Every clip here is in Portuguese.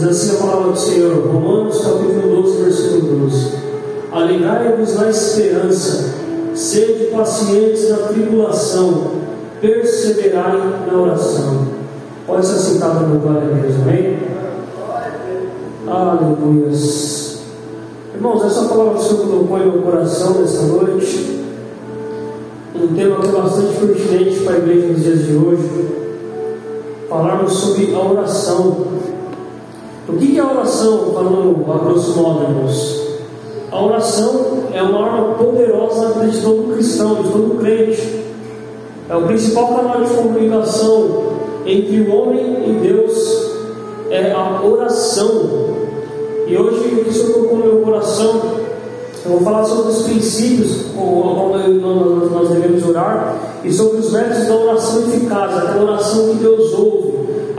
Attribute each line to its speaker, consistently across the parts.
Speaker 1: Diz assim a palavra do Senhor, Romanos capítulo 12, versículo 12. Alegrai-vos na esperança, sede pacientes na tribulação, perseverai na oração. Pode ser sentado no glória a Deus, amém? Aleluia. Irmãos, essa palavra do Senhor tocou em meu coração nesta noite. Um tema que é bastante pertinente para a igreja nos dias de hoje. Falarmos sobre a oração. O que é a oração, falando a grosso modo, irmãos? A oração é uma arma poderosa de todo cristão, de todo crente. É o principal canal de comunicação entre o homem e Deus, é a oração. E hoje o que Senhor colocou no meu coração, eu vou falar sobre os princípios como nós devemos orar e sobre os métodos da oração eficaz, aquela oração que Deus ouve,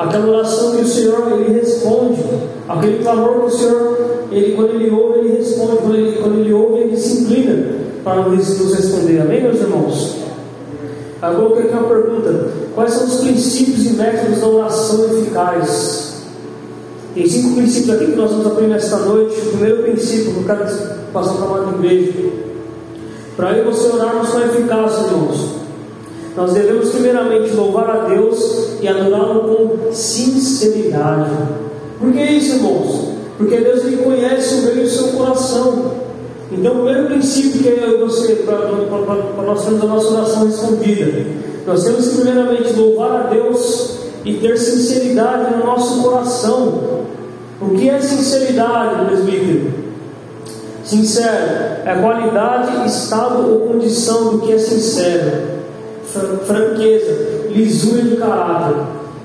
Speaker 1: aquela oração que o Senhor ele responde, aquele clamor que o Senhor, ele, quando ele ouve, ele responde, quando ele, quando ele ouve, ele se inclina para nos responder. Amém, meus irmãos? Agora eu aqui uma pergunta: quais são os princípios e métodos da oração eficaz? Tem cinco princípios aqui que nós vamos aprender esta noite. O primeiro princípio que eu quero passar para a igreja. Para aí você orarmos com eficácia, irmãos. Nós devemos primeiramente louvar a Deus e adorá-lo com sinceridade. Por que isso, irmãos? Porque Deus ele conhece o meio do seu coração. Então, o primeiro princípio que eu você, para nós termos a nossa oração respondida, nós temos que primeiramente louvar a Deus e ter sinceridade no nosso coração. O que é sinceridade, presbítero? Sincero é qualidade, estado ou condição do que é sincero, franqueza, lisura de caráter.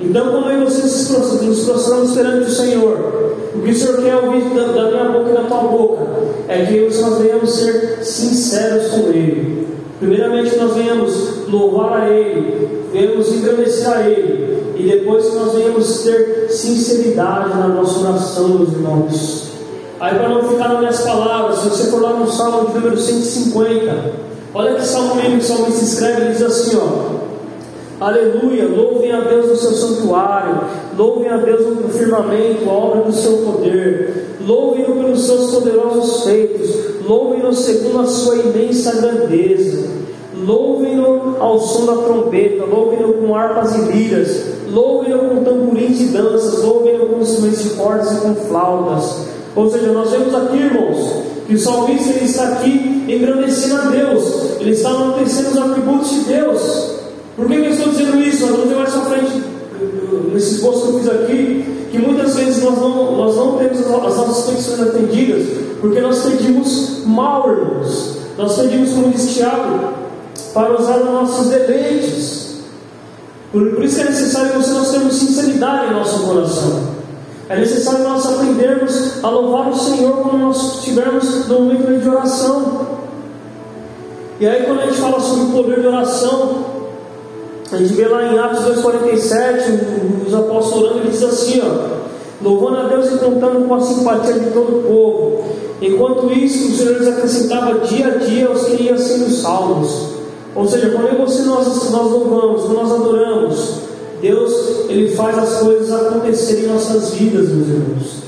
Speaker 1: Então, como é você nos prostramos perante o Senhor, o que o Senhor quer ouvir da, da minha boca e da tua boca é que nós venhamos ser sinceros com Ele. Primeiramente, nós venhamos louvar a Ele, venhamos engrandecer a Ele, e depois que nós venhamos ter sinceridade na nossa oração, meus irmãos. Aí, para não ficar nas minhas palavras, se você for lá no Salmo número 150, olha que Salmo mesmo o se escreve, ele diz assim: ó. Aleluia, louvem a Deus no seu santuário, louvem a Deus no firmamento, a obra do seu poder, louvem-no pelos seus poderosos feitos, louvem-no segundo a sua imensa grandeza, louvem-no ao som da trombeta, louvem-no com harpas e liras, louvem-no com tamborins e danças, louvem-no com instrumentos cordas e com flautas. Ou seja, nós vemos aqui, irmãos, que o salmista ele está aqui engrandecendo a Deus, ele está enaltecendo os atributos de Deus. Por que eu estou dizendo isso? Nós vamos ver mais à frente, nesse esboço que eu fiz aqui, que muitas vezes nós não, nós não temos as nossas petições atendidas, porque nós pedimos mal, irmãos. Nós pedimos, como diz Tiago, para usar os nossos deleites. Por, por isso é necessário que nós tenhamos sinceridade em nosso coração. É necessário nós aprendermos a louvar o Senhor quando nós estivermos no momento de oração. E aí, quando a gente fala sobre o poder de oração, a gente vê lá em Atos 2,47, os apóstolos orando, ele diz assim, ó, louvando a Deus e contando com a simpatia de todo o povo. Enquanto isso, o Senhor lhes acrescentava dia a dia os que iam sendo salvos. Ou seja, quando você nós, nós louvamos, quando nós adoramos, Deus ele faz as coisas acontecerem em nossas vidas, meus irmãos.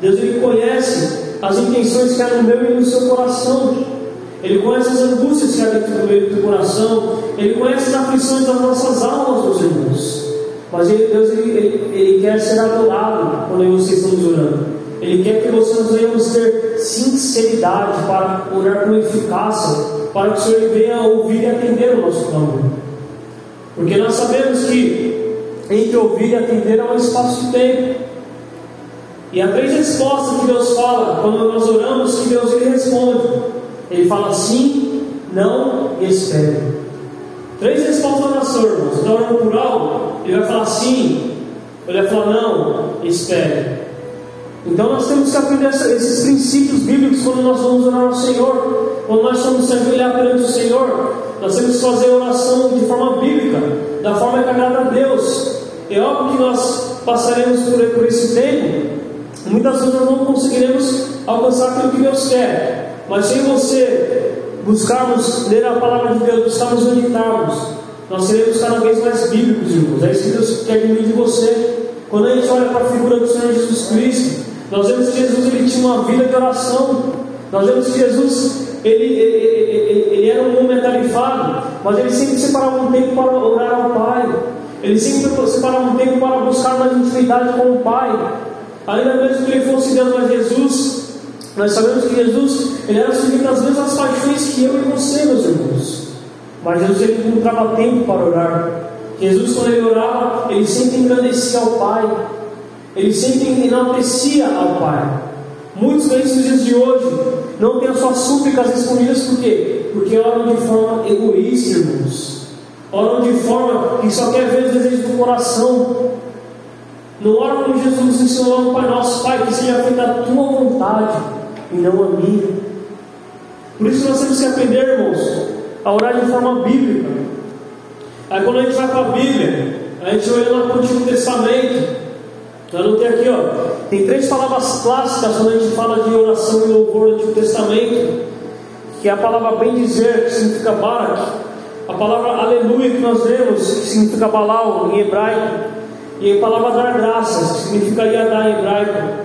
Speaker 1: Deus ele conhece as intenções que há no meu e no seu coração. Ele conhece as angústias que há dentro do meio do coração. Ele conhece as aflições das nossas almas, meus irmãos. Mas ele, Deus ele, ele, ele, quer ser adorado quando vocês estão orando. Ele quer que vocês venhamos ter sinceridade para orar com eficácia, para que o Senhor venha ouvir e atender o nosso clamor. Porque nós sabemos que entre ouvir e atender há um espaço de tempo. E há três respostas que Deus fala quando nós oramos que Deus ele responde. Ele fala sim, não e espere. Três respostas da oração, irmãos. Na hora plural, ele vai falar sim, ele vai falar não, espere. Então nós temos que aprender esses princípios bíblicos quando nós vamos orar ao Senhor, quando nós vamos se ajoelhar perante o Senhor. Nós temos que fazer oração de forma bíblica, da forma que agrada a Deus. É óbvio que nós passaremos por, por esse tempo, muitas vezes nós não conseguiremos alcançar aquilo que Deus quer, mas se você buscarmos ler a palavra de Deus, buscarmos meditarmos, nós seremos cada vez mais bíblicos, irmãos. É isso que Deus quer de de você. Quando a gente olha para a figura do Senhor Jesus Cristo. Nós vemos que Jesus ele tinha uma vida de oração. Nós vemos que Jesus ele, ele, ele, ele era um homem atarefado, mas ele sempre separava um tempo para orar ao Pai. Ele sempre separava um tempo para buscar uma intimidade com o Pai. Ainda mesmo que ele fosse Deus, mas Jesus, nós sabemos que Jesus ele era sujeito às mesmas paixões que eu e você, meus irmãos. Mas Jesus ele encontrava tempo para orar. Jesus, quando ele orava, ele sempre engrandecia ao Pai. Ele sempre enaltecia ao Pai. Muitos crentes de hoje não têm as suas súplicas respondidas por quê? Porque oram de forma egoísta, irmãos. Oram de forma que só quer ver os desejos do coração. Não oram como Jesus ensinou no Pai Nosso, Pai, que seja feita a tua vontade e não a minha. Por isso nós temos que aprender, irmãos, a orar de forma bíblica. Aí quando a gente vai para a Bíblia, a gente olha lá para o Antigo Testamento, eu anotei aqui, ó. Tem três palavras clássicas quando a gente fala de oração e louvor do Antigo Testamento, que é a palavra bem dizer, que significa barak, a palavra aleluia que nós vemos, que significa balal em hebraico, e a palavra dar graças, que significaria dar em hebraico.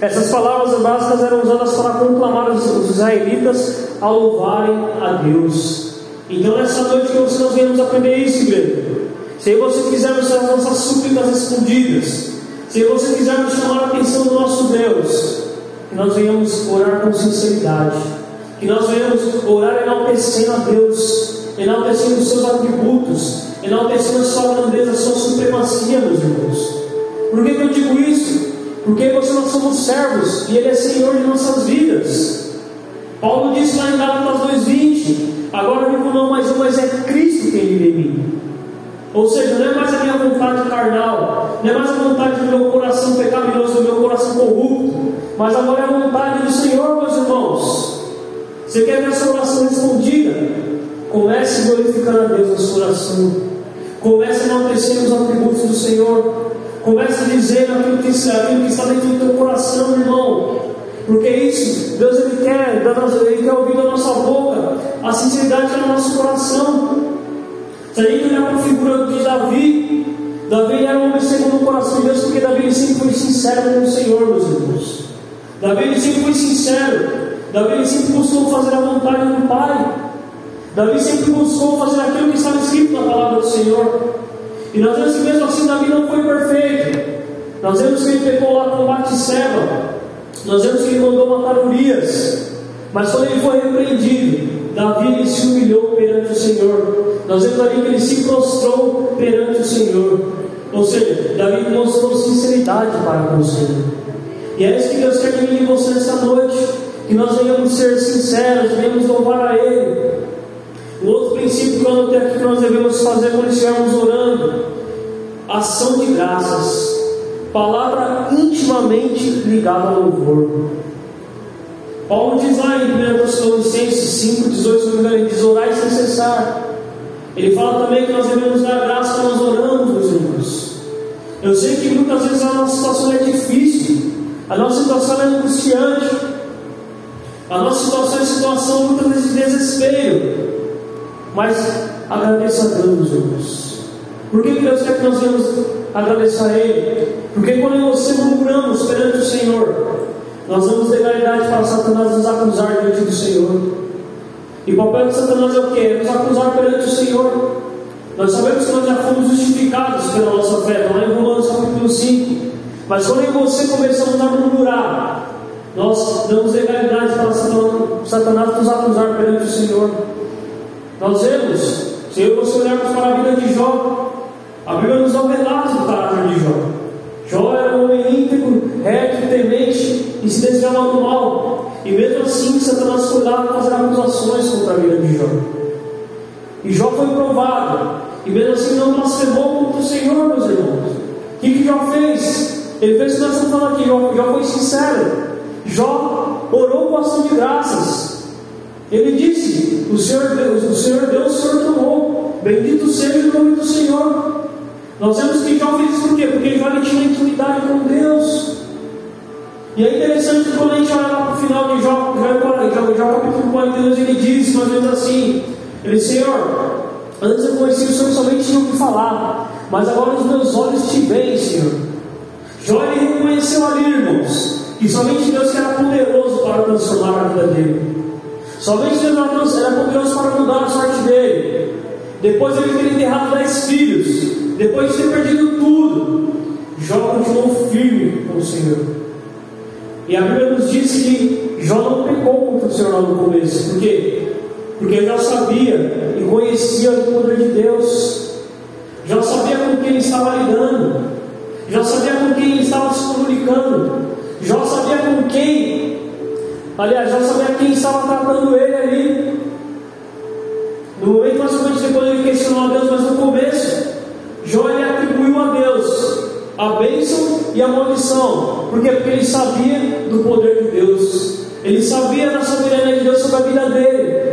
Speaker 1: Essas palavras básicas eram usadas para conclamar os israelitas a louvarem a Deus. Então, nessa noite que nós viemos aprender isso, igreja. Se você quiser as nossas súplicas respondidas, se você quiser chamar a atenção do nosso Deus, que nós venhamos orar com sinceridade, que nós venhamos orar enaltecendo a Deus, enaltecendo os seus atributos, enaltecendo a sua grandeza, a sua supremacia, meus irmãos. Por que, que eu digo isso? Porque você nós somos servos e Ele é Senhor de nossas vidas. Paulo disse lá em Gálatas 2,20: Agora vivo não mais eu, mas é Cristo quem vive em mim. Ou seja, não é mais a minha vontade carnal, é mais a vontade do meu coração pecaminoso, do meu coração corrupto, mas agora é a vontade do Senhor, meus irmãos. Você quer ver a sua oração respondida? Comece glorificando a Deus na sua oração. Comece a enaltecer os atributos do Senhor. Comece dizer aquilo que, aquilo que está dentro do teu coração, irmão. Porque isso, Deus ele quer, Ele quer ouvir da nossa boca a sinceridade no nosso coração. Se a gente olhar para a figura de Davi, Davi era um homem segundo o coração de Deus, porque Davi sempre foi sincero com o Senhor, meus irmãos. Davi sempre foi sincero. Davi sempre buscou fazer a vontade do Pai. Davi sempre buscou fazer aquilo que estava escrito na palavra do Senhor. E nós vemos que mesmo assim Davi não foi perfeito. Nós vemos que ele pecou lá com Batseba. Nós vemos que ele mandou matar Urias. Mas quando ele foi repreendido, Davi se humilhou perante o Senhor. Nós vemos ali que ele se prostrou perante o Senhor. Ou seja, Davi mostrou sinceridade para com o Senhor. E é isso que Deus quer de mim e você nessa noite. Que nós venhamos ser sinceros, venhamos louvar a Ele. O outro princípio que eu anotei aqui que nós devemos fazer quando estivermos orando: ação de graças. Palavra intimamente ligada ao louvor. Paulo diz lá em 1 Tessalonicenses 5, 18, ele diz: orai sem cessar. Ele fala também que nós devemos dar graça quando nós oramos, meus irmãos. Eu sei que muitas vezes a nossa situação é difícil, a nossa situação é angustiante, a nossa situação é situação muitas vezes de desespero. Mas agradeça a Deus, meus irmãos. Por que Deus quer que nós venhamos agradecer a Ele? Porque quando você murmuramos perante o Senhor, nós damos legalidade para Satanás nos acusar diante do Senhor. E o papel de Satanás é o quê? É nos acusar perante o Senhor. Nós sabemos que nós já fomos justificados pela nossa fé, não é em Romanos capítulo 5. Mas quando em você começamos a murmurar, nós damos legalidade para Satanás nos acusar perante o Senhor. Nós vemos, se eu e você olharmos para a vida de Jó, a Bíblia nos dá um relato do caráter de Jó. Jó era um homem íntegro, reto, temente e se desviava do mal. E mesmo assim, Satanás foi lá fazer acusações contra a vida de Jó. E Jó foi provado. E mesmo assim, não blasfemou contra o Senhor, meus irmãos. O que, que Jó fez? Ele fez o que nós estamos falando aqui. Jó, foi sincero. Jó orou com ação de graças. Ele disse: O Senhor Deus, o Senhor Deus, o Senhor tomou. Bendito seja o nome do Senhor. Nós vemos que Jó fez isso por quê? Porque Jó tinha intimidade com Deus. E é interessante quando a gente olha lá para o final de Jó, Jó, Jó, Jó capítulo 42, ele diz mais ou menos assim: Ele, Senhor, antes eu conheci o Senhor somente tinha o que falar, mas agora os meus olhos te veem, Senhor. Jó ele reconheceu ali, irmãos, que somente Deus era poderoso para transformar a vida dele. Somente Deus era poderoso para mudar a sorte dele. Depois de ele ter enterrado dez filhos, depois de ter perdido tudo, Jó continuou firme com o Senhor. E a Bíblia nos diz que Jó não pecou contra o Senhor no começo. Por quê? Porque ele já sabia e conhecia o poder de Deus. Já sabia com quem ele estava lidando. Já sabia com quem ele estava se comunicando. Já sabia com quem, aliás, já sabia quem estava tratando ele ali. No momento mais depois ele questionou a Deus, mas no começo, Jó ele atribuiu a Deus a bênção e a maldição. Quê? Porque ele sabia do poder de Deus. Ele sabia da soberania de Deus sobre a vida dele.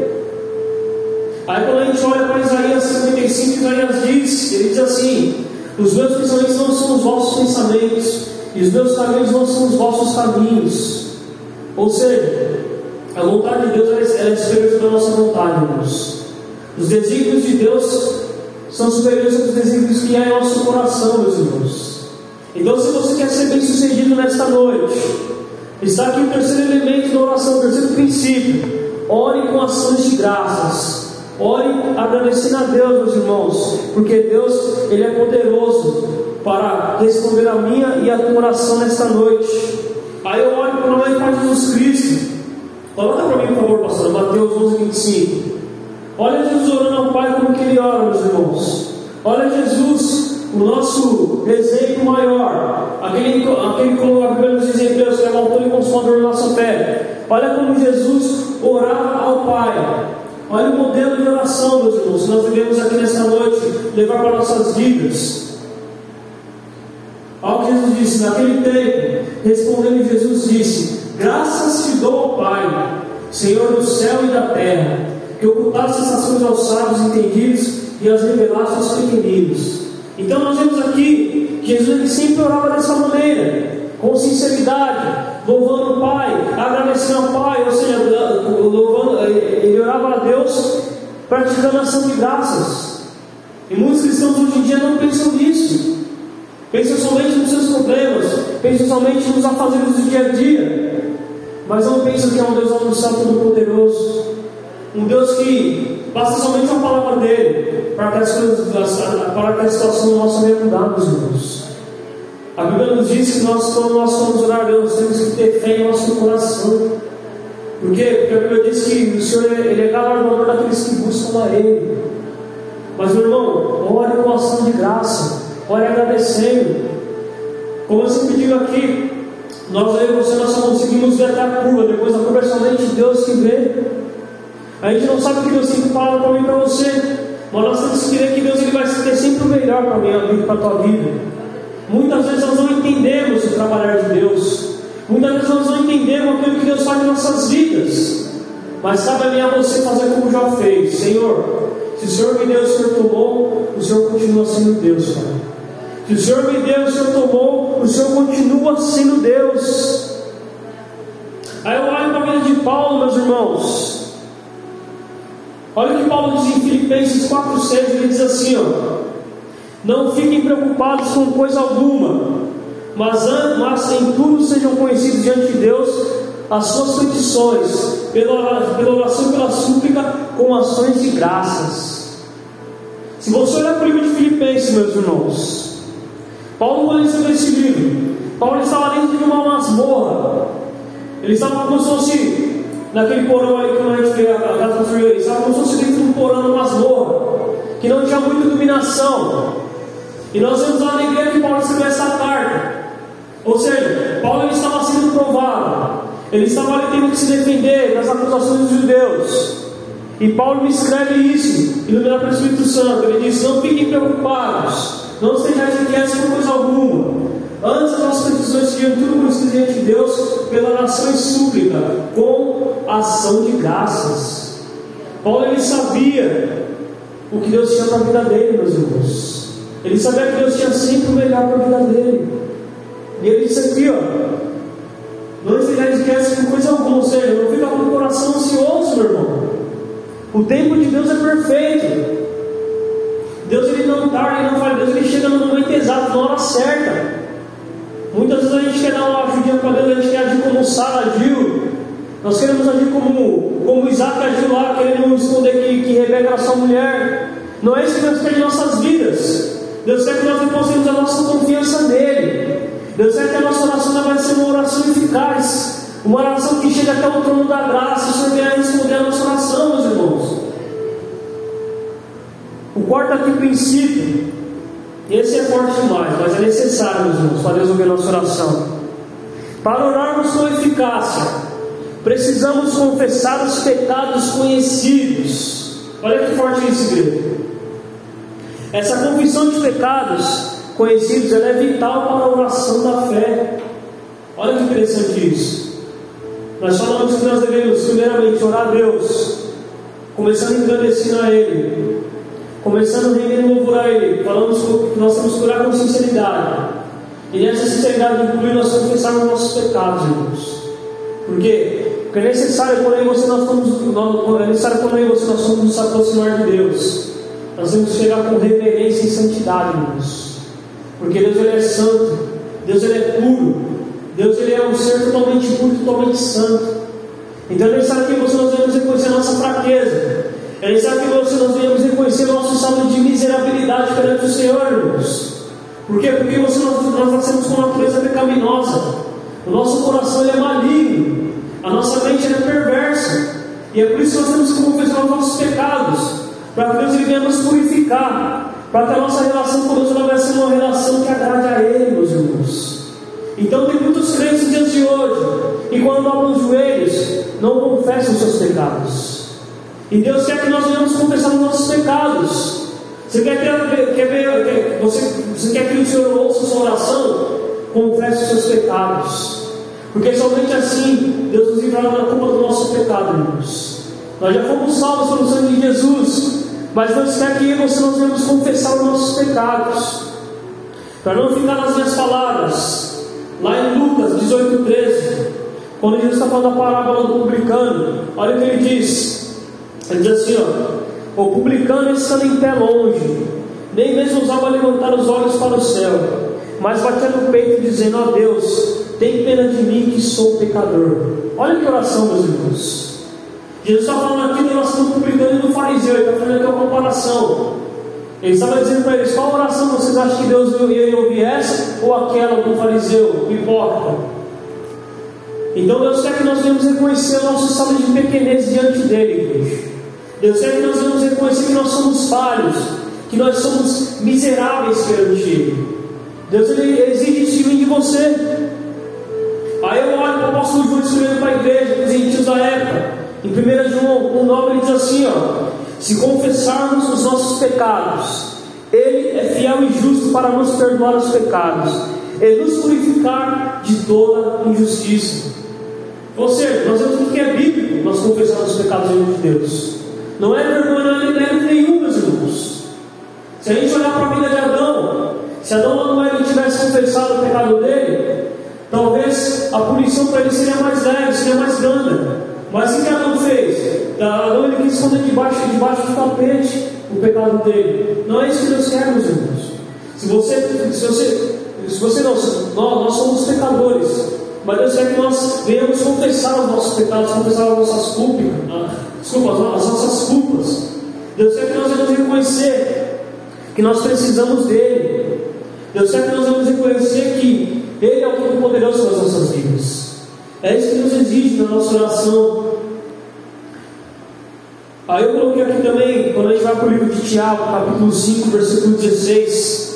Speaker 1: Aí quando a gente olha para Isaías 55, Isaías diz, ele diz assim, os meus pensamentos não são os vossos pensamentos, e os meus caminhos não são os vossos caminhos. Ou seja, a vontade de Deus ela é superior à nossa vontade, irmãos. Os desígnios de Deus são superiores aos desígnios que há em nosso coração, meus irmãos. Então, se você quer ser bem sucedido nesta noite, está aqui o terceiro elemento da oração, o terceiro princípio. Ore com ações de graças. Ore agradecendo a Deus, meus irmãos, porque Deus ele é poderoso para responder a minha e a tua oração nesta noite. Aí eu olho para o nome de Jesus Cristo. Coloca para mim, por favor, pastor, Mateus 11, 25. Olha Jesus orando ao Pai como que ele ora, meus irmãos. Olha Jesus, o nosso exemplo maior. Aquele, aquele como a Bíblia nos Deus, que é o autor e consumador da nossa fé. Olha como Jesus orava ao Pai. Olha o modelo de oração, meus irmãos, que nós devemos aqui nesta noite levar para nossas vidas. Olha o que Jesus disse: naquele tempo, respondendo Jesus, disse: Graças te dou ao Pai, Senhor do céu e da terra, que ocultaste essas coisas aos sábios entendidos e as revelaste aos pequeninos. Então nós vemos aqui que Jesus sempre orava dessa maneira, com sinceridade, louvando o Pai, agradecendo ao Pai, ou seja, louvando, ele orava a Deus praticando ação de graças. E muitos cristãos hoje em dia não pensam nisso. Pensam somente nos seus problemas, pensam somente nos afazeres do dia a dia, mas não pensam que é um Deus anunciado todo-poderoso, um Deus que basta somente uma palavra dele para que, as coisas, para que a situação nossa venha mudar, meus irmãos. A Bíblia nos diz que nós, quando nós somos orar, nós temos que ter fé em nosso coração. Por quê? Porque a Bíblia diz que o Senhor ele é galardoador daqueles que buscam a Ele. Mas, meu irmão, ore com ação de graça, ore agradecendo. Como eu sempre digo aqui, nós e você nós só conseguimos ver até a curva, depois a curva é somente Deus que vê. A gente não sabe o que Deus sempre fala para mim para você, mas nós temos que crer que Deus ele vai ter sempre o melhor para e para a tua vida. Muitas vezes nós não entendemos o trabalhar de Deus, muitas vezes nós não entendemos aquilo que Deus faz em nossas vidas, mas cabe a mim a você fazer como já fez, Senhor. Se o Senhor me deu, o Senhor tomou, o Senhor continua sendo Deus, Pai. Se o Senhor me deu, o Senhor tomou, o Senhor continua sendo Deus. Aí eu olho para a vida de Paulo, meus irmãos. Olha o que Paulo diz em Filipenses 4,6, ele diz assim: ó, Não fiquem preocupados com coisa alguma, mas, mas em tudo sejam conhecidos diante de Deus as suas petições, pela, pela oração pela súplica, com ações de graças. Se você olhar para o livro de Filipenses, meus irmãos, Paulo, ele escreveu esse livro, Paulo estava dentro de uma masmorra, ele estava como se fosse naquele porão ali que a gente vê a casa construída, estava como se fosse dentro de um porão, numa masmorra, que não tinha muita iluminação. E nós vemos lá na igreja que Paulo escreveu essa carta. Ou seja, Paulo ele estava sendo provado, ele estava ali tendo que se defender das acusações dos judeus. E Paulo me escreve isso, iluminado pelo Espírito Santo. Ele diz: Não fiquem preocupados, não estejam inquietos por coisa alguma. Antes as nossas petições sejam tudo conhecidas diante de Deus pela oração e súplica, com ação de graças. Paulo ele sabia o que Deus tinha para a vida dele, meus irmãos. Ele sabia que Deus tinha sempre o melhor para a vida dele. E ele disse aqui, ó. Não inquietos por coisa alguma, ou seja, não fica com o coração ansioso, meu irmão. O tempo de Deus é perfeito. Deus ele não tarda, ele não faz, Deus ele chega no momento exato, na hora certa. Muitas vezes a gente quer dar uma ajudinha para Deus, a gente quer agir como Sara agiu. Nós queremos agir como, como Isaac agiu lá, querendo esconder que, que Rebeca era sua mulher. Não é isso que Deus quer em nossas vidas. Deus quer que nós depositemos a nossa confiança nele. Deus quer que a nossa oração vai ser uma oração eficaz. Uma oração que chega até o trono da graça. O Senhor vai responder a nossa oração, meus irmãos. O quarto aqui princípio. Esse é forte demais, mas é necessário, meus irmãos, para resolver nossa oração. Para orarmos com eficácia, precisamos confessar os pecados conhecidos. Olha que forte esse igreja. Essa confissão de pecados conhecidos é vital para a oração da fé. Olha que interessante isso. Nós falamos que nós devemos, primeiramente, orar a Deus, começando engrandecer a Ele, começando a render louvor a Ele. Falamos que nós temos que orar com sinceridade. E nessa sinceridade inclui nós confessarmos nossos pecados, irmãos. Por quê? Porque é necessário quando você nós estamos, é necessário quando você nós somos nos aproximar de Deus. Nós temos que chegar com reverência e santidade, irmãos. Porque Deus ele é santo, Deus ele é puro, Deus ele é um ser totalmente puro, totalmente santo. Então é necessário que você nós venhamos reconhecer a nossa fraqueza. É necessário que nós venhamos reconhecer nosso estado de miserabilidade perante o Senhor, irmãos. Por quê? Porque você, nós, nós nascemos com uma natureza pecaminosa. O nosso coração é maligno. A nossa mente é perversa. E é por isso que nós temos que confessar os nossos pecados para que Deus venha nos purificar, para que a nossa relação com Deus ela vai ser uma relação que agrade a Ele, meus irmãos. Então tem muitos crentes dias de hoje, e quando dobram os joelhos, não confessam os seus pecados. E Deus quer que nós venhamos confessar os nossos pecados. Você quer, quer, quer ver, você, você quer que o Senhor ouça sua oração? Confesse os seus pecados. Porque somente assim Deus nos livrará da culpa do nosso pecado, irmãos. Nós já fomos salvos pelo sangue de Jesus. Mas Deus quer que nós venhamos confessar os nossos pecados. Para não ficar nas minhas palavras. Lá em Lucas 18, 13. Quando Jesus está falando a parábola do publicano. Olha o que ele diz. Ele diz assim: ó, O publicano estando em pé longe. Nem mesmo ousava levantar os olhos para o céu. Mas batia no peito dizendo: Ó Deus, tem pena de mim que sou pecador. Olha que oração, meus irmãos. Jesus está falando aqui da oração do publicano e do fariseu, ele está fazendo aqui uma comparação. Ele estava dizendo para eles: qual oração vocês acham que Deus ia ouvir essa ou aquela do fariseu, hipócrita? Então Deus quer que nós venhamos reconhecer o nosso estado de pequenez diante dele, igreja. Deus quer que nós venhamos reconhecer que nós somos falhos, que nós somos miseráveis perante Ele. Deus ele exige isso de você. Aí eu olho para o apóstolo João escrevendo para a igreja, os gentios da época. Em 1 João 1,9 ele diz assim: ó, se confessarmos os nossos pecados, Ele é fiel e justo para nos perdoar os pecados e nos purificar de toda injustiça. Ou seja, nós vemos que é bíblico nós confessarmos os pecados diante de Deus. Não é vergonha, não é mérito nenhum, meus irmãos. Se a gente olhar para a vida de Adão, se Adão não ele tivesse confessado o pecado dele, talvez a punição para ele seria mais leve, seria mais grande. Mas o que Adão fez? Adão ele quis esconder debaixo, debaixo do tapete o pecado dele. Não é isso que Deus quer, meus irmãos. Se você, se você, se você não, nós, nós somos pecadores, mas Deus quer que nós venhamos confessar os nossos pecados, confessar as nossas culpas, ah, desculpa, as nossas culpas. Deus quer que nós venhamos reconhecer que nós precisamos dele. Deus quer que nós venhamos reconhecer que Ele é o Todo-Poderoso nas nossas vidas. É isso que nos exige na nossa oração. Aí eu coloquei aqui também, quando a gente vai para o livro de Tiago, capítulo 5, versículo 16.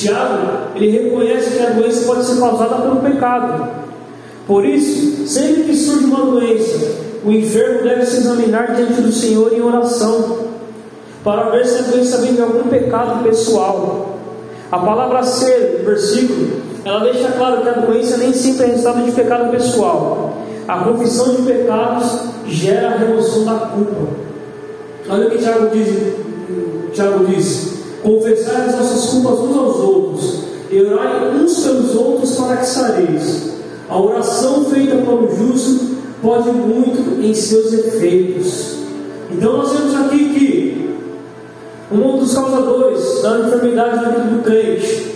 Speaker 1: Tiago, ele reconhece que a doença pode ser causada pelo pecado. Por isso, sempre que surge uma doença, o enfermo deve se examinar diante do Senhor em oração, para ver se a doença vem de algum pecado pessoal. A palavra ser, versículo, ela deixa claro que a doença nem sempre é resultado de pecado pessoal. A confissão de pecados gera a remoção da culpa. Olha o que Tiago diz: Tiago diz confessar as nossas culpas uns aos outros, e orai uns pelos outros para que sareis. A oração feita pelo justo pode muito em seus efeitos. Então nós vemos aqui que um dos causadores da enfermidade na vida do crente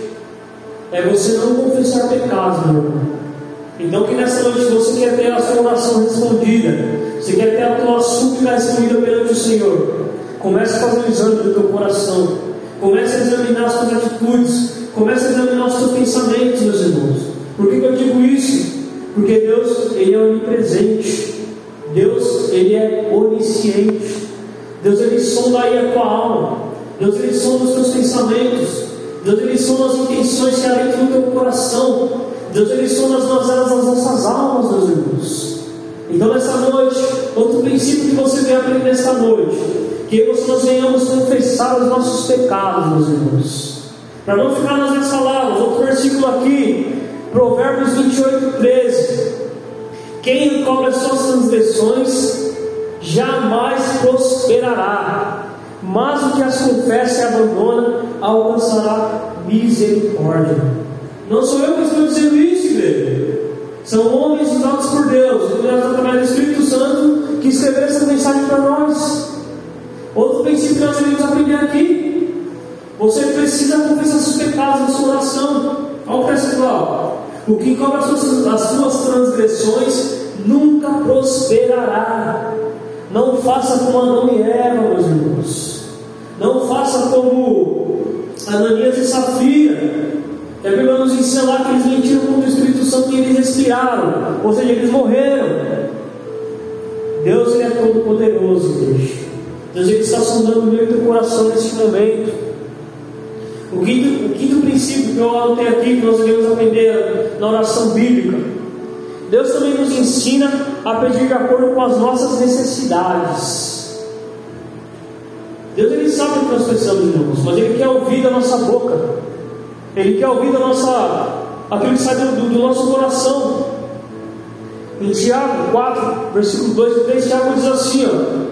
Speaker 1: é você não confessar pecados, meu irmão. Então que nessa noite você quer ter a sua oração respondida, você quer ter a tua súplica respondida perante o Senhor. Comece a fazer um exame do teu coração. Comece a examinar as tuas atitudes. Comece a examinar os teus pensamentos, meus irmãos. Por que, que eu digo isso? Porque Deus, Ele é onipresente. Deus, Ele é onisciente. Deus, Ele sonda aí a tua alma. Deus, Ele sonda os teus pensamentos. Deus, Ele sonda as intenções que há dentro do teu coração. Deus, Ele sonda as nossas, as nossas almas, meus irmãos. Então, nessa noite, outro princípio que você vem aprender nesta noite, que nós venhamos confessar os nossos pecados, meus irmãos. Para não ficar nas minhas palavras, outro versículo aqui, Provérbios 28, 13. Quem encobre as suas transgressões jamais prosperará, mas o que as confessa e abandona alcançará misericórdia. Não sou eu que estou dizendo isso, igreja. São homens usados por Deus, através do Espírito Santo, que escreveram essa mensagem para nós. Outro princípio que nós devemos aprender aqui: você precisa confessar seus pecados na sua oração. Olha o percentual. O que encobre as suas, as suas transgressões nunca prosperará. Não faça como Adão e Eva, meus irmãos. Não faça como Ananias e Safira. Que a Bíblia nos ensina lá que eles mentiram contra o Espírito Santo e eles respiraram. Ou seja, eles morreram. Deus é todo poderoso, igreja. Deus ele está sondando o meu teu coração neste momento. O quinto, o quinto princípio que eu anotei aqui, que nós devemos aprender na oração bíblica. Deus também nos ensina a pedir de acordo com as nossas necessidades. Deus ele sabe o que nós precisamos, irmãos, mas Ele quer ouvir da nossa boca. Ele quer ouvir da nossa, aquilo que sai do, do nosso coração. Em Tiago 4, versículo 2 e 3, Tiago diz assim: ó,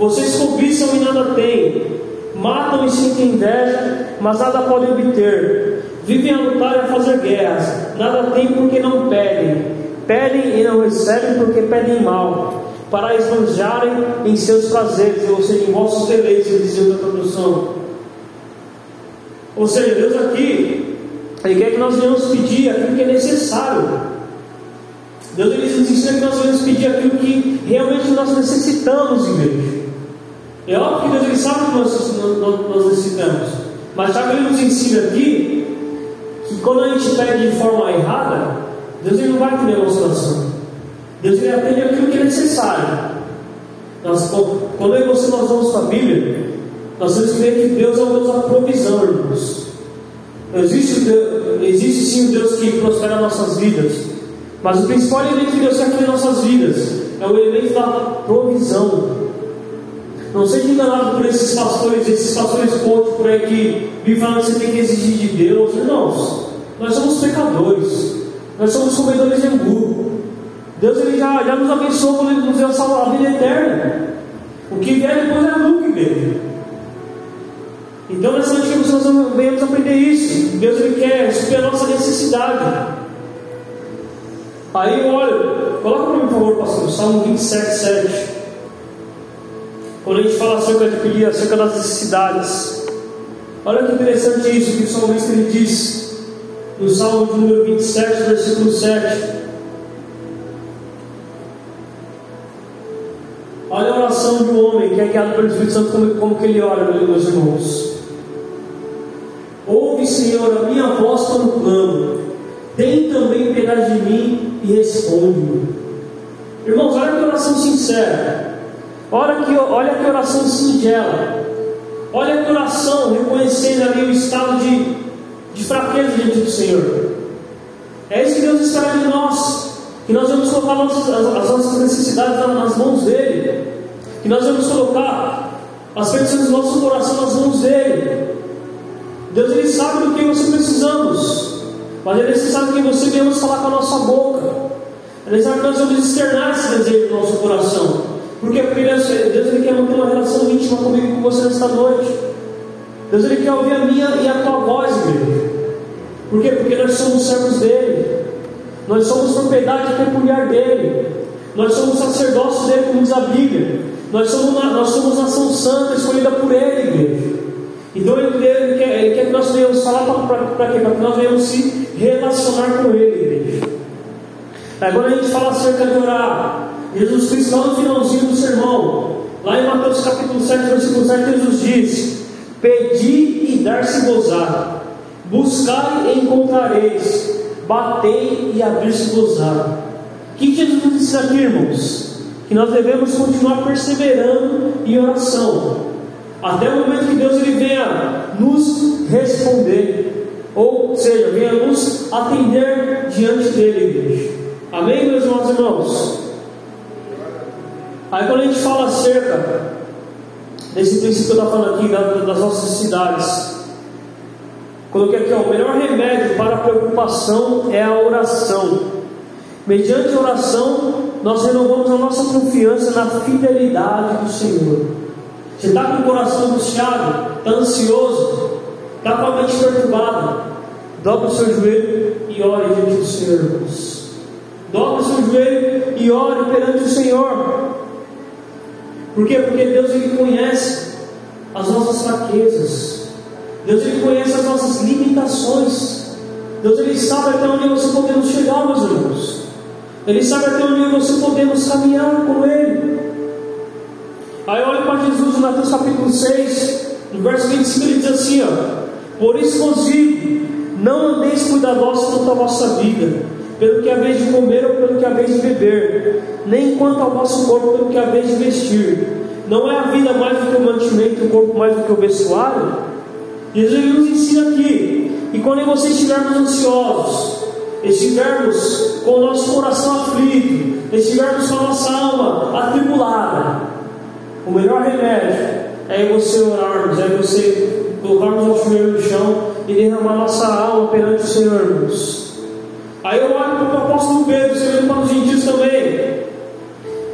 Speaker 1: Vocês cobiçam e nada têm, matam e sentem inveja, mas nada podem obter. Vivem a lutar e a fazer guerras, nada têm porque não pedem. Pedem e não recebem porque pedem mal, para esbanjarem em seus prazeres, ou seja, em vossos deleites, dizia a tradução. Ou seja, Deus aqui, Ele quer que nós venhamos pedir aquilo que é necessário. Deus ele nos ensina que nós devemos pedir aquilo que realmente nós necessitamos, igreja. É óbvio que Deus ele sabe que nós, nós, nós necessitamos. Mas já que Ele nos ensina aqui, que quando a gente pede de forma errada, Deus não vai atender a nossa oração. Deus ele atende aquilo que é necessário. Nós, quando eu e você nós vamos para a Bíblia, nós temos que ver que Deus é o Deus da provisão, irmãos. Existe, Deus, existe sim o Deus que prospera nossas vidas. Mas o principal elemento que Deus quer fazer em nossas vidas é o elemento da provisão. Não seja enganado por esses pastores, esses pastores coach por aí que vivem falando que você tem que exigir de Deus. Irmãos, nós somos pecadores. Nós somos comedores de angu. Deus ele já, já nos abençoou quando Ele nos deu a vida eterna. O que vier depois é lucro, igreja. Então nessa noite nós venhamos aprender isso. Deus ele quer suprir a nossa necessidade. Aí olha, coloca para mim por favor, pastor, Salmo 27, 7. Quando a gente fala acerca de pedir, acerca das necessidades. Olha que interessante isso que o salmista ele diz no Salmo número 27, versículo 7. Olha a oração um homem que é guiado pelo Espírito Santo, como, como que ele ora, meus irmãos. Ouve, Senhor, a minha voz quando clamo. Tem também piedade de mim e responde-me. Irmãos, olha que oração sincera. Olha que, olha que oração singela. Olha que oração reconhecendo ali o estado de, de fraqueza diante do Senhor. É isso que Deus espera de nós. Que nós vamos colocar nossas, as, as nossas necessidades nas mãos dEle. Que nós vamos colocar as petições do nosso coração nas mãos dEle. Deus ele sabe do que você precisamos, mas é necessário que você venhamos falar com a nossa boca. É necessário que nós vamos externar esse desejo do nosso coração. Porque Deus ele quer manter uma relação íntima comigo com você nesta noite. Deus ele quer ouvir a minha e a tua voz, igreja. Por quê? Porque nós somos servos dele. Nós somos propriedade peculiar dele. Nós somos sacerdócios dele, como diz a Bíblia. Nós somos, nós somos nação santa escolhida por ele, igreja. Então ele, ele, quer, Ele quer que nós venhamos falar para quê? Para que nós venhamos se relacionar com Ele, igreja. Agora a gente fala acerca de orar. Jesus Cristo, lá no finalzinho do sermão, lá em Mateus capítulo 7, versículo 7, Jesus diz: Pedi e dar-se-vos-á, buscai e encontrareis, batei e abrir-se-vos-á. O que Jesus diz aqui, irmãos? Que nós devemos continuar perseverando em oração, até o momento que Deus ele venha nos responder, ou seja, venha nos atender diante dele, igreja. Amém, meus irmãos? Aí quando a gente fala acerca desse princípio que eu estou falando aqui das nossas cidades, coloquei aqui, ó, o melhor remédio para a preocupação é a oração. Mediante a oração, nós renovamos a nossa confiança na fidelidade do Senhor. Você está com o coração angustiado, está ansioso, está com a mente perturbada, dobra o seu joelho e ore diante do Senhor. Dobra o seu joelho e ore perante o Senhor. Por quê? Porque Deus ele conhece as nossas fraquezas. Deus ele conhece as nossas limitações. Deus ele sabe até onde nós podemos chegar, meus irmãos. Ele sabe até onde nós podemos caminhar com Ele. Aí olha para Jesus em Mateus capítulo 6, no verso 25, ele diz assim: ó, Por isso vos digo, não andeis cuidadosos quanto à vossa vida pelo que haveis de comer ou pelo que haveis de beber, nem quanto ao vosso corpo pelo que haveis de vestir. Não é a vida mais do que o mantimento, o corpo mais do que o vestuário? Jesus nos ensina aqui, e quando vocês estivermos ansiosos, estivermos com o nosso coração aflito, estivermos com a nossa alma atribulada, o melhor remédio é você orarmos, é você colocarmos o joelho no chão e derramar nossa alma perante o Senhor, irmãos. Aí eu olho para o apóstolo Pedro, escrevendo para os gentios também.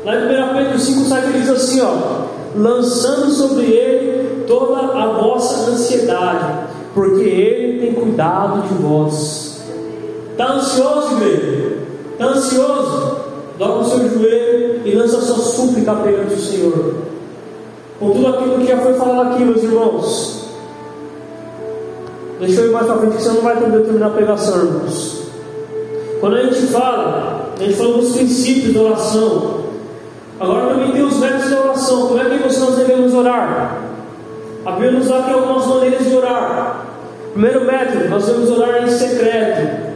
Speaker 1: Lá em 1 Pedro 5, 7 ele diz assim: ó, lançando sobre ele toda a vossa ansiedade, porque ele tem cuidado de vós. Está ansioso, igreja? Está ansioso? Dobra o seu joelho e lança sua súplica perante o Senhor. Com tudo aquilo que já foi falado aqui, meus irmãos. Deixa eu ir mais para frente, que você não vai poder terminar a pregação, irmãos. Quando a gente fala, a gente fala dos princípios da oração. Agora também tem os métodos da oração. Como é que nós devemos orar? A Bíblia nos dá aqui algumas maneiras de orar. Primeiro método, nós devemos orar em secreto.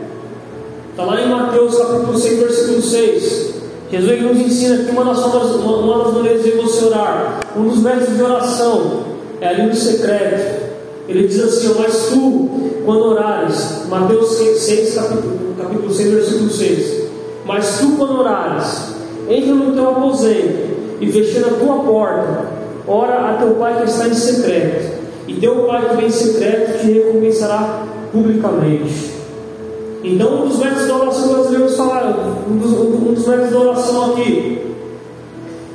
Speaker 1: Está lá em Mateus capítulo 6, versículo 6. Jesus nos ensina que uma das, uma, uma das maneiras de você orar, um dos métodos de oração, é ali no secreto. Ele diz assim: Mas tu, quando orares, Mateus 6, capítulo, capítulo 6, versículo 6. Mas tu, quando orares, entra no teu aposento e fechando a tua porta, ora a teu pai que está em secreto, e teu pai que vem em secreto te recompensará publicamente. Então, um dos métodos da oração nós devemos falar, um dos, um dos métodos da oração aqui,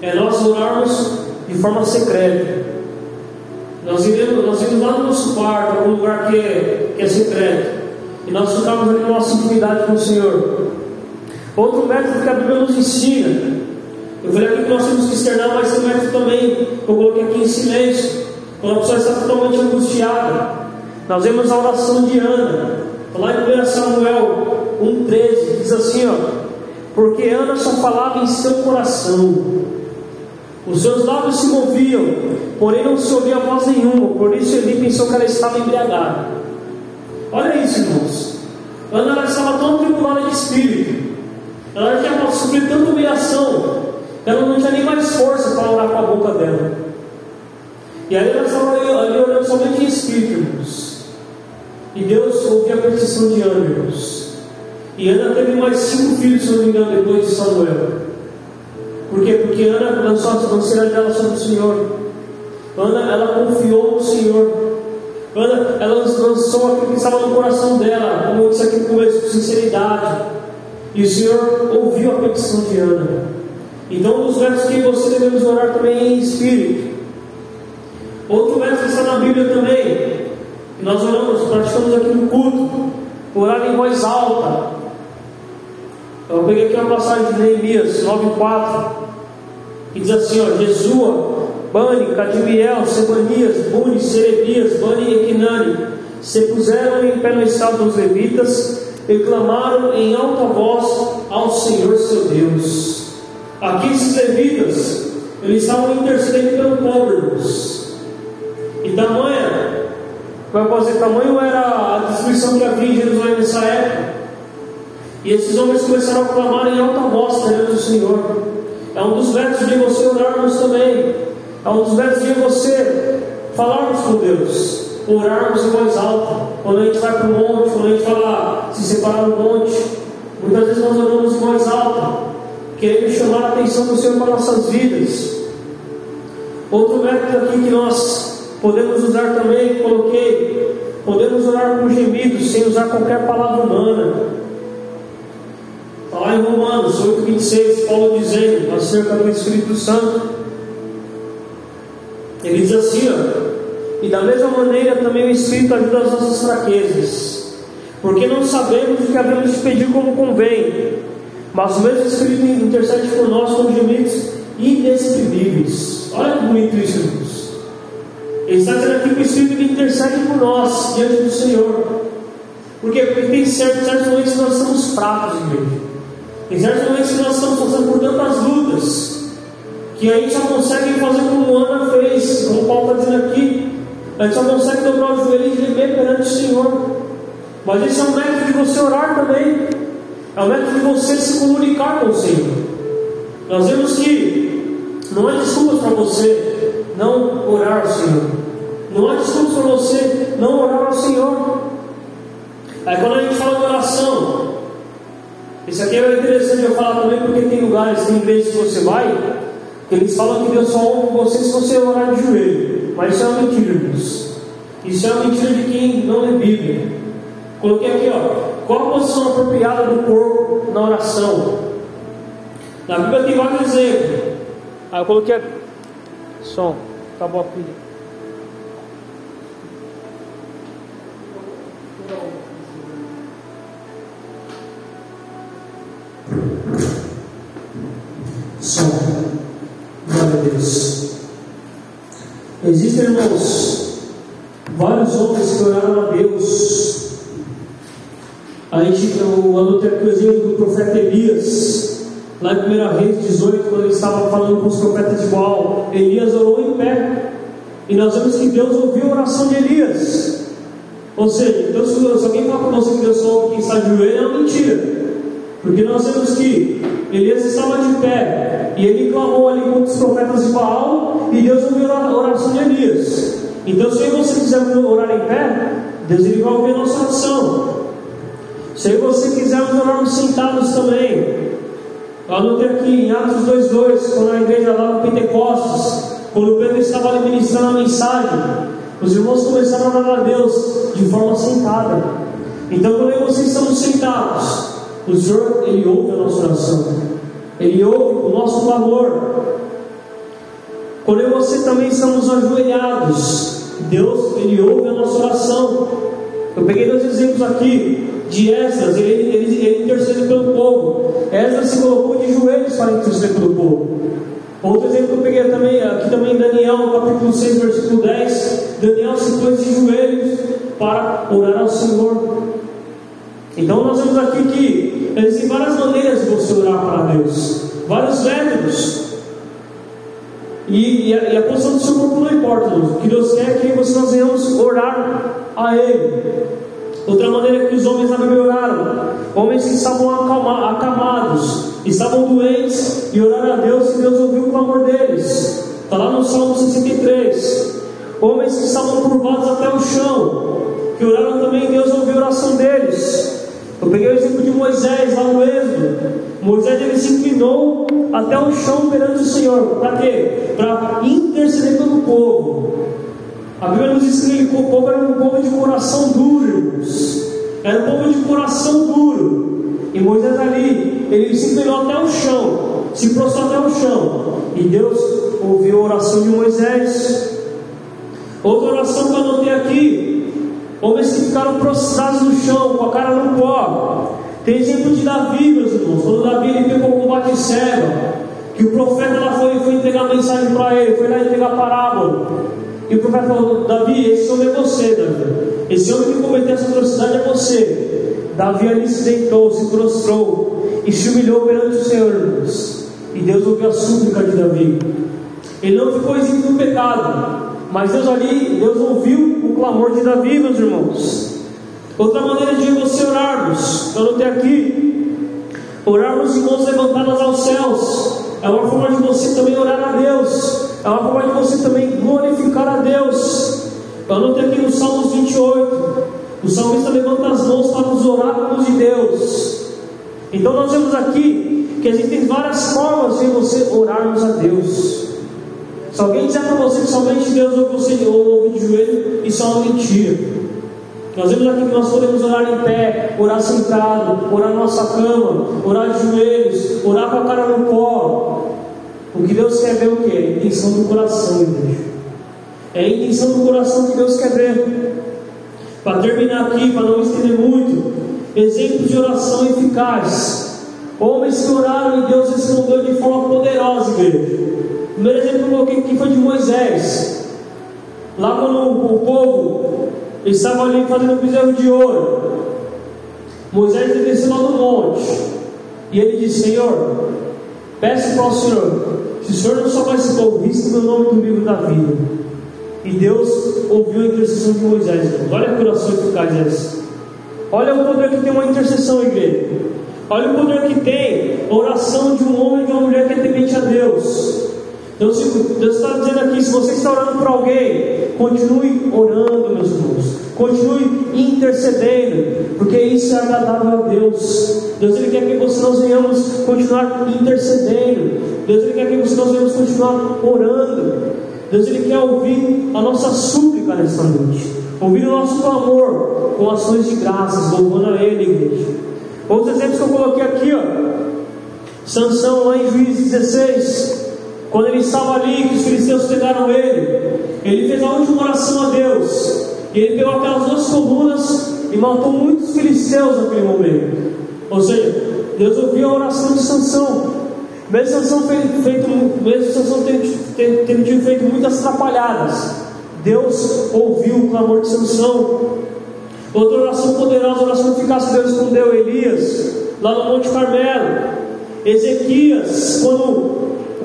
Speaker 1: é nós orarmos de forma secreta. Nós iremos, nós iremos lá no nosso quarto, algum lugar que é, que é secreto. E nós ficamos ali na nossa intimidade com o Senhor. Outro método que a Bíblia nos ensina. Eu falei aqui que nós temos que externar, mas tem método também eu coloquei aqui em silêncio. Quando a pessoa está totalmente angustiada. Nós vemos a oração de Ana. Lá em 1 Samuel 1,13 diz assim: ó, Porque Ana só falava em seu coração os seus lábios se moviam, porém não se ouvia voz nenhuma, por isso Eli pensou que ela estava embriagada. Olha isso, irmãos. Ana estava tão tribulada de espírito, ela tinha sofrido tanta humilhação, ela não tinha nem mais força para orar com a boca dela. E aí ela estava ali, ali somente em espírito, irmãos. E Deus ouviu a petição de Ana, irmãos. E Ana teve mais cinco filhos, se não me engano, depois de Samuel. Por quê? Porque Ana lançou a ansiedade dela sobre o Senhor. Ana, ela confiou no Senhor. Ana, ela lançou aquilo que estava no coração dela, como eu disse aqui no começo, com sinceridade. E o Senhor ouviu a petição de Ana. Então, um dos métodos que você devemos orar também é em espírito. Outro método está na Bíblia também. Que nós oramos, praticamos aqui no culto. Orar em voz alta. Eu peguei aqui uma passagem de Neemias 9,4, que diz assim: ó, Jesua, Bani, Cadimiel, Sebanias, Buni, Serebias, Bani e Equinani, se puseram em pé no estado dos levitas e clamaram em alta voz ao Senhor seu Deus. Aqui esses levitas, eles estavam intercedendo pelo povo, irmãos. E tamanha, vai fazer tamanho era a destruição que havia em Jerusalém nessa época. E esses homens começaram a clamar em alta voz perante o Senhor. É um dos versos de você orarmos também. É um dos versos de você falarmos com Deus. Orarmos em voz alta. Quando a gente vai para o monte, quando a gente fala se separar do monte. Muitas vezes nós oramos em voz alta. Querendo chamar a atenção do Senhor para nossas vidas. Outro método aqui que nós podemos usar também, coloquei. Podemos orar com gemidos, sem usar qualquer palavra humana. Está lá em Romanos 8,26, Paulo dizendo acerca do Espírito Santo. Ele diz assim: ó, e da mesma maneira também o Espírito ajuda as nossas fraquezas, porque não sabemos o que havemos de pedir como convém, mas o mesmo Espírito intercede por nós com gemidos inexprimíveis. Olha que bonito isso, irmãos. Ele está dizendo aqui que o Espírito intercede por nós diante do Senhor. Por? Porque tem certos, certos momentos que nós estamos fracos, igreja. Em certos momentos que nós estamos passando por tantas lutas, que a gente só consegue fazer como Ana fez, como Paulo está dizendo aqui, a gente só consegue dobrar o joelho e gemer perante o Senhor. Mas esse é um método de você orar também, é um método de você se comunicar com o Senhor. Nós vemos que não há desculpas para você não orar ao Senhor, não há desculpas para você não orar ao Senhor. Aí quando a gente fala de oração, isso aqui é interessante eu falar também porque tem lugares, tem igrejas que você vai, que eles falam que Deus só ouve você se você orar de joelho. Mas isso é uma mentira, irmãos. Isso é uma mentira de quem não lê Bíblia. Coloquei aqui, ó. Qual a posição apropriada do corpo na oração? Na Bíblia tem vários exemplos. Aí eu coloquei aqui. Som. Acabou a pilha.
Speaker 2: Existem, irmãos, vários homens que oraram a Deus. A gente, aqui o exemplo do profeta Elias, lá em 1 Reis 18, quando ele estava falando com os profetas de Baal. Elias orou em pé. E nós vemos que Deus ouviu a oração de Elias. Ou seja, Deus, se alguém fala para você que Deus ouve quem está de joelho, é uma mentira. Porque nós vemos que Elias estava de pé e ele clamou ali contra os profetas de Baal e Deus ouviu a oração de Elias. Então, se você quiser orar em pé, Deus ele vai ouvir a nossa oração. Se você quiser orarmos sentados também, eu anotei aqui em Atos 2,2, quando a igreja lá no Pentecostes, quando Pedro estava ali ministrando a mensagem, os irmãos começaram a orar a Deus de forma sentada. Então, quando eu e você estamos sentados, o Senhor, Ele ouve a nossa oração. Ele ouve o nosso clamor. Quando eu e você também estamos ajoelhados, Deus, Ele ouve a nossa oração. Eu peguei dois exemplos aqui de Esdras, ele, ele, ele intercede pelo povo. Esdras se colocou de joelhos para interceder pelo povo. Outro exemplo que eu peguei também, aqui também Daniel, capítulo 6, versículo 10. Daniel se pôs de joelhos para orar ao Senhor. Então nós vemos aqui que existem várias maneiras de você orar para Deus, vários métodos. E, e, a, e a, posição do seu corpo não importa, o que Deus quer é que nós venhamos orar a Ele. Outra maneira que os homens na Bíblia oraram, homens que estavam acalma, acamados, estavam doentes e oraram a Deus e Deus ouviu o clamor deles. Está lá no Salmo 63. Homens que estavam curvados até o chão, que oraram também, Deus ouviu a oração deles. Eu peguei o exemplo de Moisés lá no Êxodo. Moisés ele se inclinou até o chão perante o Senhor. Para quê? Para interceder pelo povo. A Bíblia nos ensina que o povo era um povo de coração duro. Era um povo de coração duro. E Moisés ali, ele se inclinou até o chão, se prostrou até o chão. E Deus ouviu a oração de Moisés. Outra oração que eu anotei aqui Homens que ficaram prostrados no chão, com a cara no pó. Tem exemplo de Davi, meus irmãos. Quando Davi ele pegou o combate cego, que o profeta lá foi, foi entregar a mensagem para ele, foi lá entregar a parábola. E o profeta falou: Davi, esse homem é você, Davi.
Speaker 1: esse homem que cometeu essa atrocidade é você. Davi ali se deitou, se prostrou e se humilhou perante o Senhor. E Deus ouviu a súplica de Davi. Ele não ficou isento do pecado, mas Deus ali, Deus ouviu o clamor de Davi, meus irmãos. Outra maneira de você orarmos, eu anotei aqui, orarmos em mãos levantadas aos céus, é uma forma de você também orar a Deus, é uma forma de você também glorificar a Deus. Eu anotei aqui no Salmos 28, o salmista levanta as mãos para os oráculos de Deus. Então nós vemos aqui que existem várias formas de você orarmos a Deus. Se alguém disser para você que somente Deus ouve você ouve de joelho, isso é uma mentira. Nós vemos aqui que nós podemos orar em pé, orar sentado, orar na nossa cama, orar de joelhos, orar com a cara no pó. O que Deus quer ver o que? A intenção do coração, igreja. É a intenção do coração que Deus quer ver. Para terminar aqui, para não estender muito, exemplos de oração eficaz. Homens que oraram e Deus respondeu de forma poderosa, igreja. O primeiro exemplo que eu coloquei aqui foi de Moisés. Lá quando o povo eles estavam ali fazendo um bezerro de ouro. Moisés desceu lá no monte. E ele disse: Senhor, peço para o Senhor, se o Senhor não salvar esse povo, risque meu nome do livro da vida. E Deus ouviu a intercessão de Moisés. Olha a coração eficaz essa. Olha o poder que tem uma intercessão, igreja. Olha o poder que tem a oração de um homem e de uma mulher que é temente a Deus. Deus está dizendo aqui: se você está orando por alguém, continue orando, meus irmãos. Continue intercedendo, porque isso é agradável a Deus. Deus ele quer que você nós venhamos continuar intercedendo. Deus ele quer que você nós venhamos continuar orando. Deus ele quer ouvir a nossa súplica nesta noite. Ouvir o nosso clamor com ações de graças, louvando a Ele, igreja. Outros exemplos que eu coloquei aqui, ó. Sansão lá em Juízes 16. Quando ele estava ali, que os filisteus pegaram ele, ele fez a última oração a Deus. E ele pegou aquelas duas colunas e matou muitos filisteus naquele momento. Ou seja, Deus ouviu a oração de Sansão. Mesmo Sansão, tendo, tendo tido feito muitas atrapalhadas, Deus ouviu o clamor de Sansão. Outra oração poderosa, oração eficaz que Deus respondeu a Elias, lá no Monte Carmelo. Ezequias, quando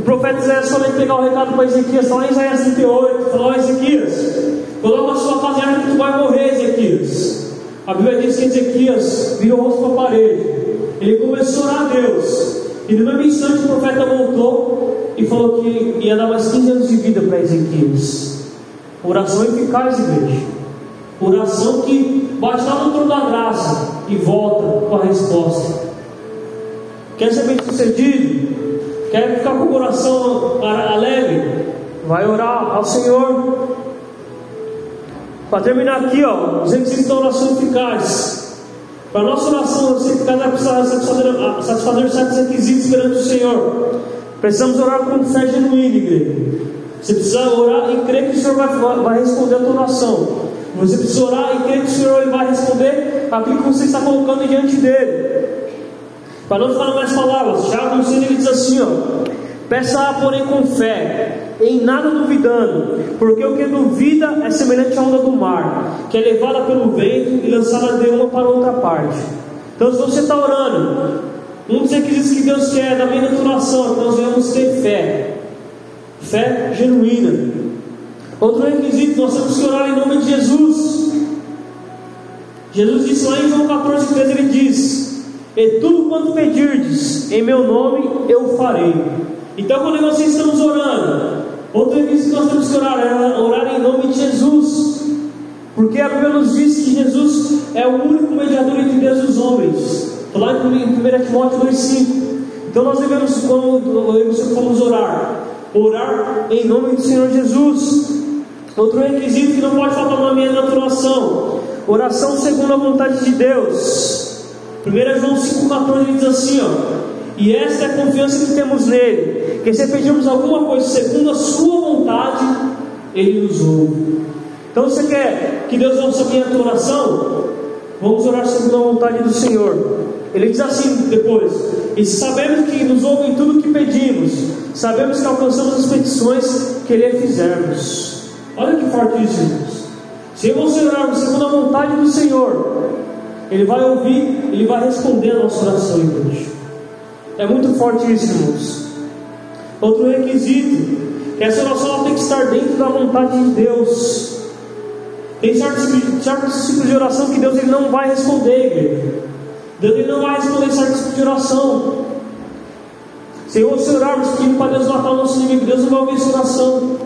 Speaker 1: o profeta Isaías falou em pegar o recado para Ezequias, está lá em Isaías 38, falou: Ezequias, coloca a sua caserna que tu vai morrer, Ezequias. A Bíblia diz que Ezequias virou o rosto para a parede. Ele começou a orar a Deus. E no mesmo instante o profeta voltou e falou que ia dar mais 15 anos de vida para Ezequias. Oração eficaz, igreja. Oração que bate lá no trono da graça e volta com a resposta. Quer ser bem sucedido? Quer ficar com o coração alegre? Vai orar ao Senhor. Para terminar aqui, ó, os requisitos da oração eficaz. Para a nossa oração eficaz, precisar satisfazer, satisfazer certos requisitos perante o Senhor. Precisamos orar com fé genuína, igreja. Você precisa orar e crer que o Senhor vai, vai responder a tua oração. Você precisa orar e crer que o Senhor vai responder aquilo que você está colocando diante dele. Para não falar mais palavras, Tiago ele diz assim: ó, peça porém com fé, em nada duvidando, porque o que duvida é semelhante à onda do mar, que é levada pelo vento e lançada de uma para outra parte. Então, se você está orando, um dos requisitos que Deus quer da minha oração é que nós devemos ter fé, fé genuína. Outro requisito, nós temos que orar em nome de Jesus. Jesus disse lá em João 14, 13, ele diz: e tudo quanto pedirdes em meu nome eu farei. Então, quando nós estamos orando, outro requisito que nós temos que orar é orar em nome de Jesus, porque a Bíblia nos diz que Jesus é o único mediador entre Deus e os homens. Estou lá em 1 Timóteo 2,5. Então, nós devemos, quando formos orar, orar em nome do Senhor Jesus. Outro requisito que não pode faltar na minha oração: oração segundo a vontade de Deus. 1 João 5,14 diz assim: ó, E esta é a confiança que temos nele, que se pedimos alguma coisa segundo a sua vontade, ele nos ouve. Então você quer que Deus ouça a minha oração? Vamos orar segundo a vontade do Senhor. Ele diz assim depois: E sabemos que nos ouve em tudo que pedimos, sabemos que alcançamos as petições que lhe fizermos. Olha que forte isso, irmãos.
Speaker 2: Se você orarmos segundo a vontade do Senhor, Ele vai ouvir, Ele vai responder a nossa oração, igreja. É muito forte isso, irmãos. Outro requisito, que essa oração tem que estar dentro da vontade de Deus. Tem certos, certos tipos de oração que Deus ele não vai responder, igreja. Deus ele não vai responder certos tipos de oração. Senhor, se orarmos pedindo para Deus matar o nosso inimigo, Deus não vai ouvir essa oração.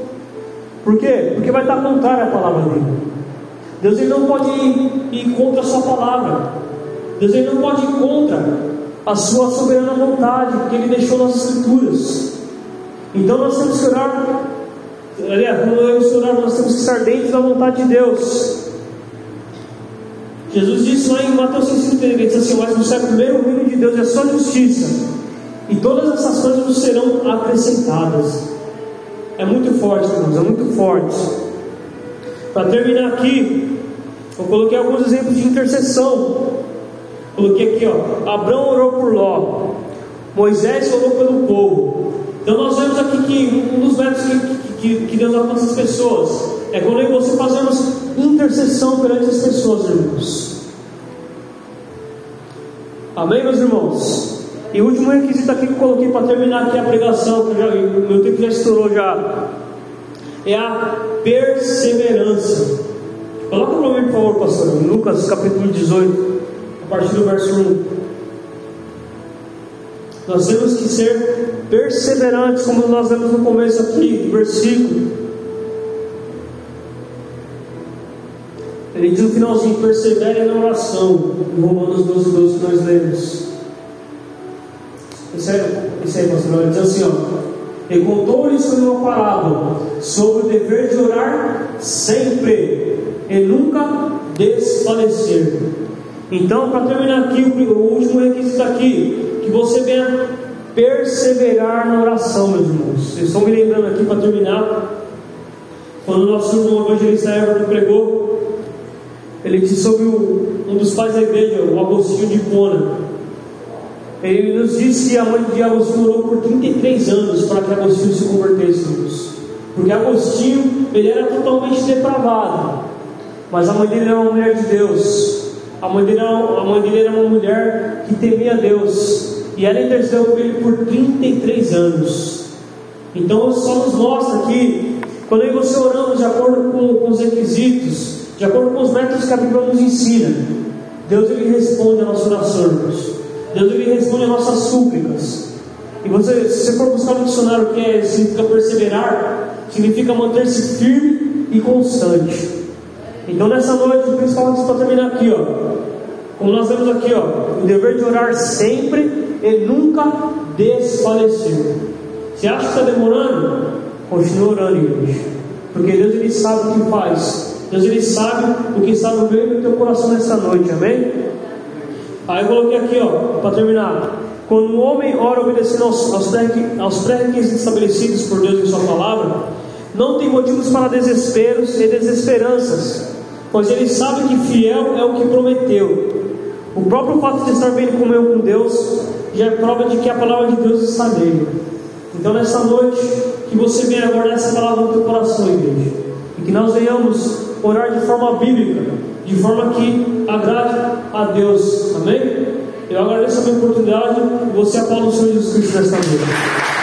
Speaker 2: Por quê? Porque vai estar contrária à palavra dele. Deus ele não pode ir, ir contra a sua palavra. Deus ele não pode ir contra a sua soberana vontade, porque ele deixou nas escrituras. Então nós temos que orar, aliás, quando nós orar, nós temos que estar dentro da vontade de Deus. Jesus disse lá em Mateus 5,30, ele diz assim, mas buscar primeiro o reino de Deus a sua justiça, e todas essas coisas nos serão acrescentadas. É muito forte, irmãos, é muito forte. Para terminar aqui, eu coloquei alguns exemplos de intercessão. Coloquei aqui, ó. Abraão orou por Ló. Moisés orou pelo povo. Então nós vemos aqui que um dos métodos que, que, que Deus alcança as pessoas é quando eu e você fazemos intercessão perante as pessoas, irmãos. Amém, meus irmãos? E o último requisito aqui que eu coloquei para terminar aqui a pregação, que já, meu tempo já estourou já, é a perseverança. Coloca para mim, por favor, pastor. Lucas capítulo 18, a partir do verso 1. Nós temos que ser perseverantes, como nós vemos no começo aqui do versículo. Ele diz no finalzinho: persevere na oração, em Romanos 12, 12 que nós lemos. Aí, isso aí pastor. Ele diz assim: ó, e contou-lhes uma parábola sobre o dever de orar sempre e nunca desfalecer. Então, para terminar aqui, o último requisito aqui, que você venha perseverar na oração, meus irmãos. Vocês estão me lembrando aqui para terminar, quando o nosso irmão evangelista Everton pregou, ele disse sobre um dos pais da igreja, o Agostinho de Pona. Ele nos disse que a mãe de Agostinho orou por 33 anos para que Agostinho se convertesse, irmãos. Porque Agostinho, ele era totalmente depravado. Mas a mãe dele era uma mulher de Deus. A mãe dele era, a mãe dele era uma mulher que temia Deus. E ela intercedeu por ele por 33 anos. Então só nos mostra que quando você oramos de acordo com, com os requisitos, de acordo com os métodos que a Bíblia nos ensina, Deus ele responde a nossa oração, Deus ele responde a nossas súplicas. E você, se você for buscar no dicionário o que é, significa perseverar, significa manter-se firme e constante. Então nessa noite, principalmente para terminar aqui, ó, como nós vemos aqui, ó, o dever de orar sempre e nunca desfalecer. Se acha que está demorando, continue orando, igreja. Porque Deus ele sabe o que faz. Deus ele sabe o que está no meio do teu coração nessa noite, amém? Aí eu coloquei aqui, ó, para terminar. Quando o homem ora obedecendo aos, aos pré-requisitos estabelecidos por Deus em Sua palavra, não tem motivos para desesperos e desesperanças, pois ele sabe que fiel é o que prometeu. O próprio fato de estar bem com Deus já é prova de que a palavra de Deus está nele. Então, nessa noite, que você venha guardar essa palavra no teu coração, igreja, e que nós venhamos orar de forma bíblica, de forma que agrade a Deus. Amém? Eu agradeço a minha oportunidade você aplaude o Senhor Jesus Cristo nesta noite.